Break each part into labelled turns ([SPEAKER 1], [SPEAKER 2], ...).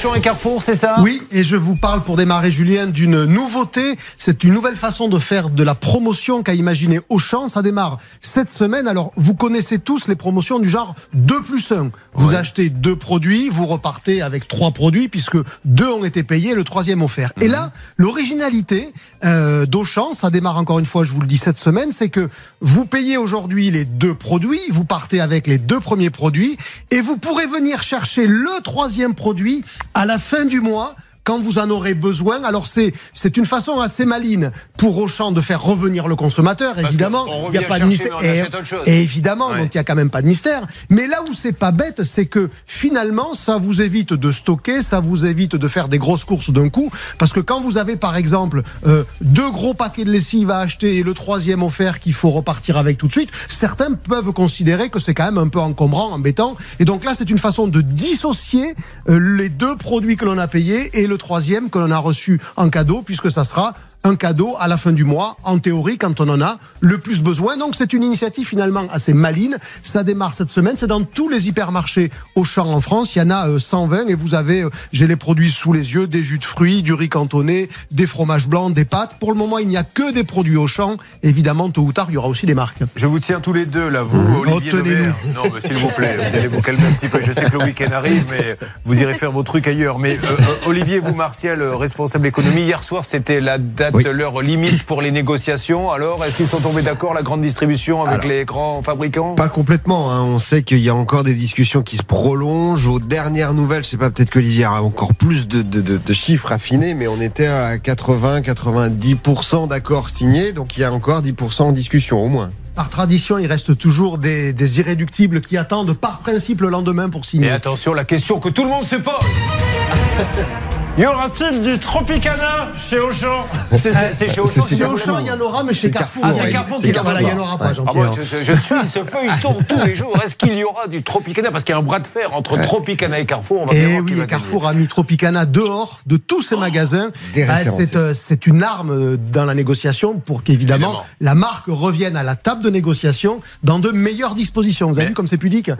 [SPEAKER 1] Auchan et Carrefour, c'est ça?
[SPEAKER 2] Oui, et je vous parle pour démarrer, Julien, d'une nouveauté. C'est une nouvelle façon de faire de la promotion qu'a imaginé Auchan. Ça démarre cette semaine. Alors, vous connaissez tous les promotions du genre 2 plus 1. Vous achetez deux produits, vous repartez avec trois produits, puisque deux ont été payés, le troisième offert. Et là, l'originalité euh, d'Auchan, ça démarre encore une fois, je vous le dis cette semaine, c'est que vous payez aujourd'hui les deux produits, vous partez avec les deux premiers produits, et vous pourrez venir chercher le troisième produit à la fin du mois quand vous en aurez besoin. Alors c'est c'est une façon assez maline pour Auchan de faire revenir le consommateur. évidemment, il n'y a pas de mystère. Et,
[SPEAKER 1] chose.
[SPEAKER 2] et évidemment,
[SPEAKER 1] Ouais.
[SPEAKER 2] donc il y a quand même pas de mystère. Mais là où c'est pas bête, c'est que finalement, ça vous évite de stocker, ça vous évite de faire des grosses courses d'un coup, parce que quand vous avez par exemple euh, deux gros paquets de lessive à acheter et le troisième offert qu'il faut repartir avec tout de suite, certains peuvent considérer que c'est quand même un peu encombrant, embêtant. Et donc là, c'est une façon de dissocier euh, les deux produits que l'on a payés et le troisième que l'on a reçu en cadeau, puisque ça sera un cadeau à la fin du mois, en théorie, quand on en a le plus besoin. Donc c'est une initiative finalement assez maline. Ça démarre cette semaine. C'est dans tous les hypermarchés Auchan en France. Il y en a euh, 120 et vous avez, euh, j'ai les produits sous les yeux, des jus de fruits, du riz cantonné, des fromages blancs, des pâtes. Pour le moment, il n'y a que des produits Auchan. Évidemment, tôt ou tard, il y aura aussi des marques.
[SPEAKER 3] Je vous tiens tous les deux, là, vous, Olivier
[SPEAKER 2] Retenez-nous.
[SPEAKER 3] Dauvert. Non, mais s'il vous plaît, vous allez vous calmer un petit peu. Je sais que le week-end arrive, mais vous irez faire vos trucs ailleurs. Mais euh, euh, Olivier, vous, Martial, euh, responsable économie,
[SPEAKER 1] Hier soir, c'était la date,
[SPEAKER 4] Oui.
[SPEAKER 1] l'heure limite pour les négociations. Alors, est-ce qu'ils sont tombés d'accord, la grande distribution, avec
[SPEAKER 4] Alors,
[SPEAKER 1] les grands fabricants?
[SPEAKER 4] Pas complètement. hein. On sait qu'il y a encore des discussions qui se prolongent. Aux dernières nouvelles, je sais pas, peut-être qu'Olivier a encore plus de, de- de- de chiffres affinés, mais on était à 80-90% d'accords signés. Donc il y a encore 10% en discussion au moins.
[SPEAKER 2] Par tradition, il reste toujours des, des irréductibles qui attendent par principe le lendemain pour signer.
[SPEAKER 1] Et attention, la question que tout le monde se pose. Y aura-t-il du Tropicana chez Auchan C'est chez Auchan.
[SPEAKER 2] Chez Auchan, il y en aura, mais chez Carrefour.
[SPEAKER 1] Ah, c'est. Carrefour
[SPEAKER 2] C'est
[SPEAKER 1] qui
[SPEAKER 2] Carrefour. il n'y en aura pas,
[SPEAKER 1] Ah,
[SPEAKER 2] Jean-Pierre.
[SPEAKER 1] moi, je, je suis ce feuilleton tous les jours. Est-ce qu'il y aura du Tropicana? Parce qu'il y a un bras de fer entre Tropicana et Carrefour. On va bien
[SPEAKER 2] Et
[SPEAKER 1] qui
[SPEAKER 2] oui, Carrefour a mis Tropicana dehors de tous ses magasins. Bah,
[SPEAKER 4] référencés.
[SPEAKER 2] c'est, euh, c'est une arme euh, dans la négociation pour qu'évidemment
[SPEAKER 1] Évidemment.
[SPEAKER 2] la marque revienne à la table de négociation dans de meilleures dispositions. Vous avez vu comme c'est pudique?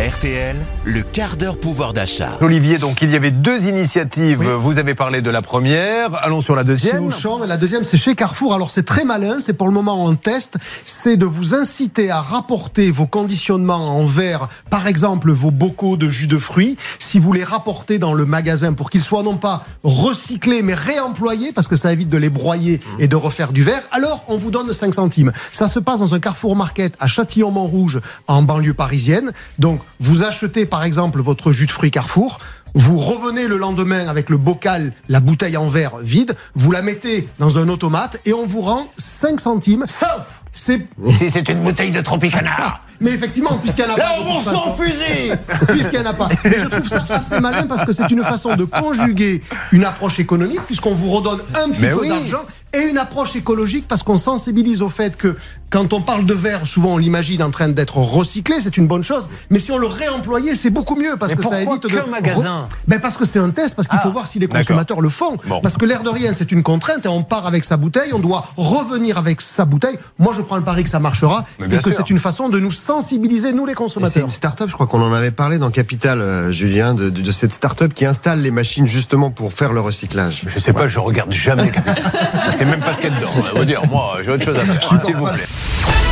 [SPEAKER 5] RTL, le quart d'heure pouvoir d'achat.
[SPEAKER 1] Olivier, donc il y avait deux initiatives. Vous avez parlé de la première. Allons sur la
[SPEAKER 2] Chez
[SPEAKER 1] deuxième.
[SPEAKER 2] Auchan, et la deuxième, c'est chez Carrefour. Alors, c'est très malin. C'est pour le moment en test. C'est de vous inciter à rapporter vos conditionnements en verre, par exemple, vos bocaux de jus de fruits, si vous les rapportez dans le magasin pour qu'ils soient non pas recyclés, mais réemployés, parce que ça évite de les broyer et de refaire du verre. Alors, on vous donne 5 centimes. Ça se passe dans un Carrefour Market à Châtillon-Montrouge, en banlieue parisienne. Donc, vous achetez, par exemple, votre jus de fruits Carrefour. Vous revenez le lendemain avec le bocal, la bouteille en verre vide, vous la mettez dans un automate et on vous rend 5 centimes.
[SPEAKER 1] Sauf
[SPEAKER 2] C'est
[SPEAKER 1] si c'est une bouteille de Tropicana.
[SPEAKER 2] mais effectivement, puisqu'il n'y en a
[SPEAKER 1] Là,
[SPEAKER 2] pas. de
[SPEAKER 1] on s'en fusil
[SPEAKER 2] Puisqu'il n'y en a pas. Mais je trouve ça assez malin parce que c'est une façon de conjuguer une approche économique, puisqu'on vous redonne un petit
[SPEAKER 1] Mais
[SPEAKER 2] peu
[SPEAKER 1] oui.
[SPEAKER 2] d'argent, et une approche écologique parce qu'on sensibilise au fait que quand on parle de verre, souvent on l'imagine en train d'être recyclé, c'est une bonne chose. Mais si on le réemployait, c'est beaucoup mieux parce
[SPEAKER 1] Mais
[SPEAKER 2] que ça évite de.
[SPEAKER 1] qu'un magasin
[SPEAKER 2] Ben parce que c'est un test, parce qu'il faut voir si les consommateurs le font.
[SPEAKER 1] Bon.
[SPEAKER 2] Parce que l'air de rien, c'est une contrainte et on part avec sa bouteille, on doit revenir avec sa bouteille. Moi, je prends le pari que ça marchera et que c'est une façon de nous sensibiliser, nous les
[SPEAKER 4] Et C'est
[SPEAKER 2] consommateurs.
[SPEAKER 4] une start-up, je crois qu'on en avait parlé dans Capital, euh, Julien, de, de- de cette start-up qui installe les machines justement pour faire le recyclage.
[SPEAKER 1] Je sais pas, je regarde jamais. c'est même pas ce qu'il y a dedans. On va dire, moi, j'ai autre chose à faire. S'il vous plaît.